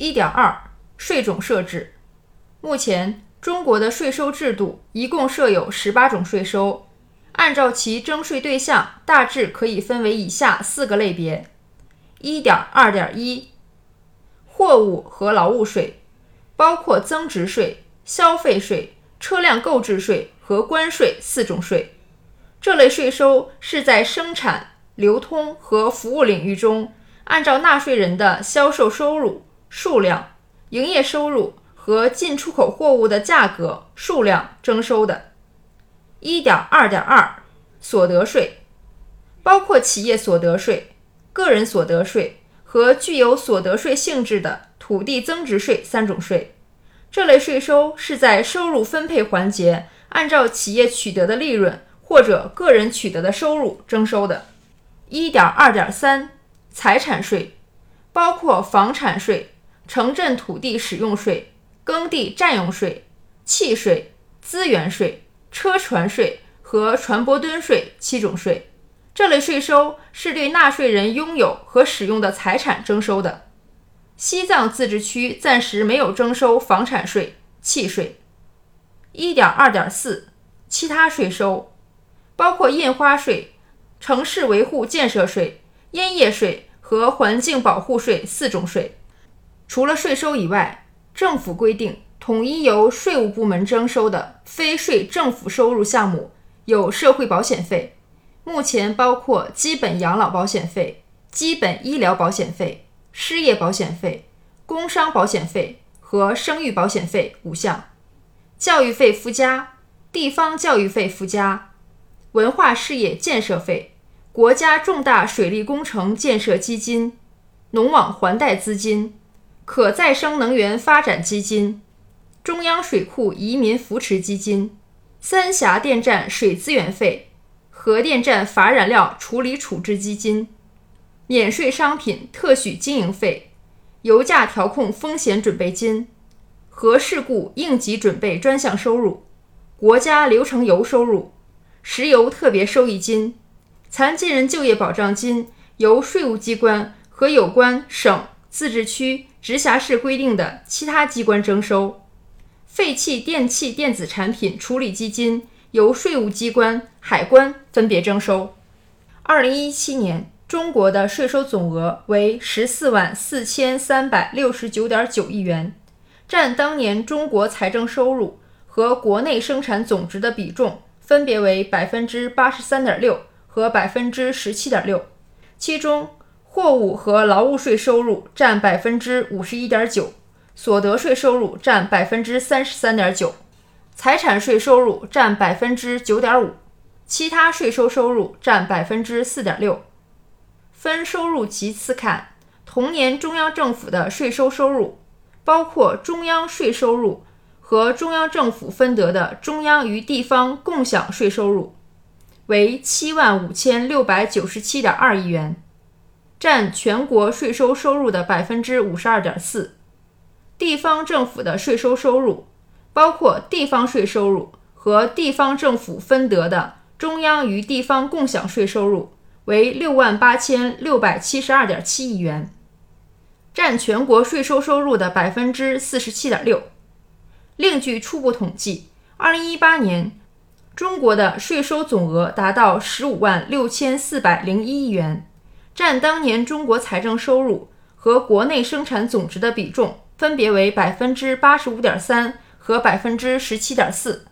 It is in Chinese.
一点二，税种设置。目前，中国的税收制度一共设有十八种税收，按照其征税对象，大致可以分为以下四个类别：一点二点一，货物和劳务税，包括增值税、消费税、车辆购置税和关税四种税。这类税收是在生产、流通和服务领域中，按照纳税人的销售收入。数量、营业收入和进出口货物的价格、数量征收的。一点二点二，所得税，包括企业所得税、个人所得税和具有所得税性质的土地增值税三种税。这类税收是在收入分配环节，按照企业取得的利润或者个人取得的收入征收的。一点二点三，财产税，包括房产税。城镇土地使用税、耕地占用税、契税、资源税、车船税和船舶吨税七种税，这类税收是对纳税人拥有和使用的财产征收的。西藏自治区暂时没有征收房产税、契税。一点二点四，其他税收，包括印花税、城市维护建设税、烟叶税和环境保护税四种税。除了税收以外，政府规定统一由税务部门征收的非税政府收入项目有社会保险费，目前包括基本养老保险费、基本医疗保险费、失业保险费、工伤保险费和生育保险费五项；教育费附加、地方教育费附加、文化事业建设费、国家重大水利工程建设基金、农网还贷资金。可再生能源发展基金、中央水库移民扶持基金、三峡电站水资源费、核电站乏燃料处理处置基金、免税商品特许经营费、油价调控风险准备金、核事故应急准备专项收入、国家流程油收入、石油特别收益金、残疾人就业保障金，由税务机关和有关省、自治区。直辖市规定的其他机关征收废弃电器电子产品处理基金，由税务机关、海关分别征收。二零一七年，中国的税收总额为十四万四千三百六十九点九亿元，占当年中国财政收入和国内生产总值的比重分别为百分之八十三点六和百分之十七点六，其中。货物和劳务税收入占百分之五十一点九，所得税收入占百分之三十三点九，财产税收入占百分之九点五，其他税收收入占百分之四点六。分收入级次看，同年中央政府的税收收入，包括中央税收入和中央政府分得的中央与地方共享税收入，为七万五千六百九十七点二亿元。占全国税收收入的百分之五十二点四，地方政府的税收收入，包括地方税收入和地方政府分得的中央与地方共享税收入，为六万八千六百七十二点七亿元，占全国税收收入的百分之四十七点六。另据初步统计，二零一八年中国的税收总额达到十五万六千四百零一亿元。占当年中国财政收入和国内生产总值的比重分别为百分之八十五点三和百分之十七点四。